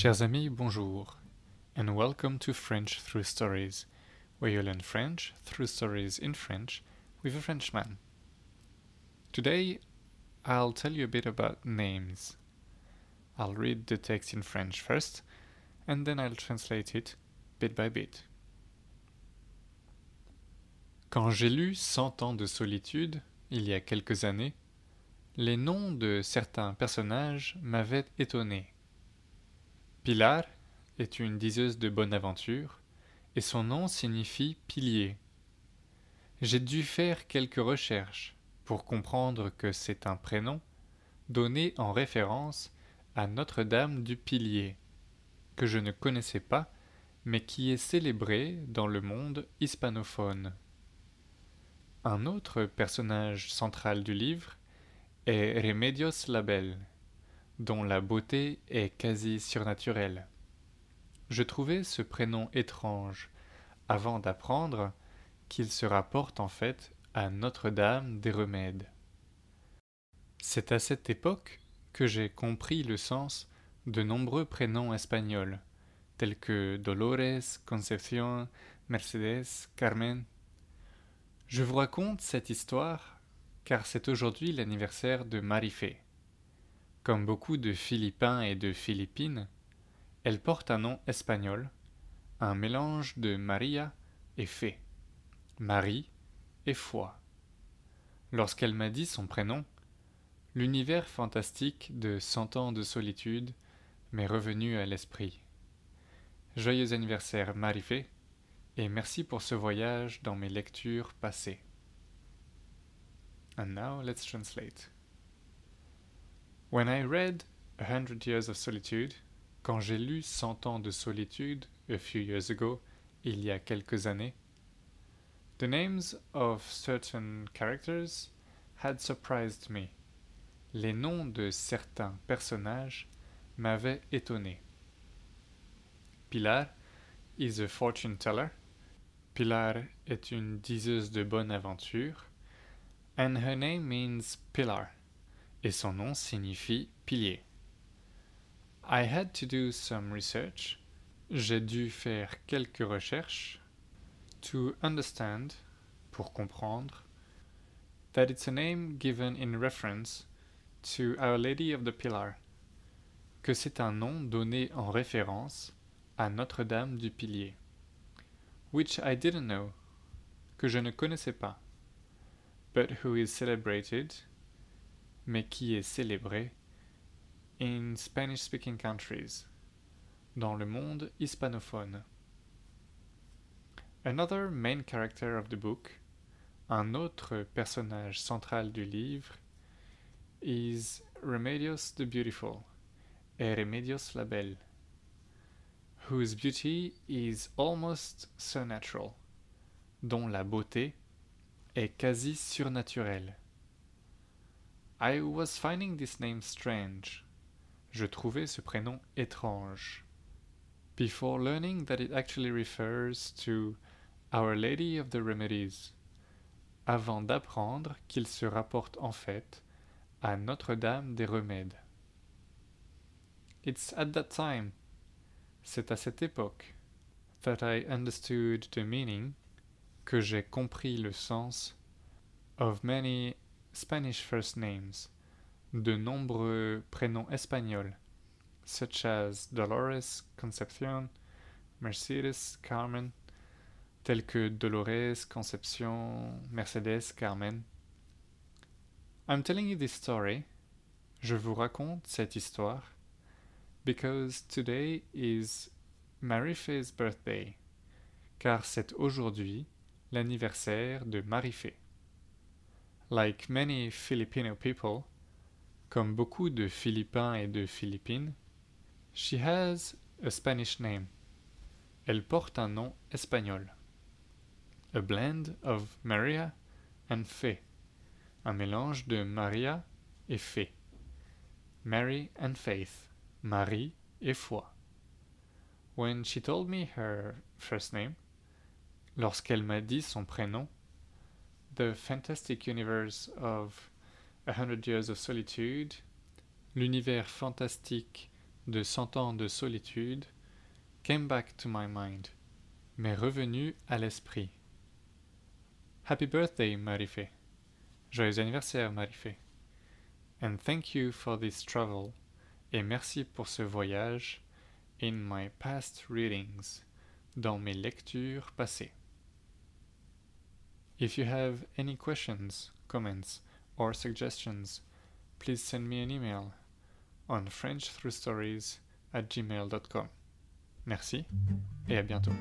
Chers amis, bonjour, and welcome to French Through Stories, where you learn French through stories in French with a Frenchman. Today, I'll tell you a bit about names. I'll read the text in French first, and then I'll translate it bit by bit. Quand j'ai lu Cent ans de solitude, il y a quelques années, les noms de certains personnages m'avaient étonné. Pilar est une diseuse de bonne aventure, et son nom signifie pilier. J'ai dû faire quelques recherches pour comprendre que c'est un prénom donné en référence à Notre-Dame du Pilier, que je ne connaissais pas, mais qui est célébrée dans le monde hispanophone. Un autre personnage central du livre est Remedios Label, dont la beauté est quasi surnaturelle. Je trouvais ce prénom étrange avant d'apprendre qu'il se rapporte en fait à Notre-Dame des Remèdes. C'est à cette époque que j'ai compris le sens de nombreux prénoms espagnols, tels que Dolores, Concepción, Mercedes, Carmen. Je vous raconte cette histoire car c'est aujourd'hui l'anniversaire de Marifé. Comme beaucoup de Philippins et de Philippines, elle porte un nom espagnol, un mélange de Maria et Fé, Marie et foi. Lorsqu'elle m'a dit son prénom, l'univers fantastique de Cent ans de solitude m'est revenu à l'esprit. Joyeux anniversaire Marifé, et merci pour ce voyage dans mes lectures passées. And now let's translate. When I read A Hundred Years of Solitude, quand j'ai lu Cent ans de solitude a few years ago, il y a quelques années, the names of certain characters had surprised me. Les noms de certains personnages m'avaient étonné. Pilar is a fortune teller. Pilar est une diseuse de bonne aventure. And her name means pillar. Et son nom signifie pilier. I had to do some research. J'ai dû faire quelques recherches. To understand, pour comprendre, that it's a name given in reference to Our Lady of the Pillar, que c'est un nom donné en référence à Notre-Dame du Pilier, which I didn't know, que je ne connaissais pas, but who is celebrated, mais qui est célébré, in Spanish-speaking countries, dans le monde hispanophone. Another main character of the book, un autre personnage central du livre, is Remedios the Beautiful, et Remedios la Belle, whose beauty is almost supernatural, dont la beauté est quasi surnaturelle. I was finding this name strange. Je trouvais ce prénom étrange. Before learning that it actually refers to Our Lady of the Remedies, avant d'apprendre qu'il se rapporte en fait à Notre-Dame des Remèdes. It's at that time, c'est à cette époque, that I understood the meaning, que j'ai compris le sens, of many Spanish first names, de nombreux prénoms espagnols, such as Dolores, Concepción, Mercedes, Carmen, tels que Dolores, Concepción, Mercedes, Carmen. I'm telling you this story, je vous raconte cette histoire, because today is Marife's birthday, car c'est aujourd'hui l'anniversaire de Marifé. Like many Filipino people, comme beaucoup de Philippins et de Philippines, she has a Spanish name. Elle porte un nom espagnol. A blend of Maria and Fé. Un mélange de Maria et Fé. Mary and Faith. Marie et foi. When she told me her first name, Lorsqu'elle m'a dit son prénom, The Fantastic Universe of A Hundred Years of Solitude, l'univers fantastique de Cent ans de solitude, came back to my mind, m'est revenu à l'esprit. Happy birthday, Marife. Joyeux anniversaire, Marife. And thank you for this travel. Et merci pour ce voyage in my past readings, dans mes lectures passées. If you have any questions, comments, or suggestions, please send me an email on frenchthroughstories at gmail.com. Merci et à bientôt.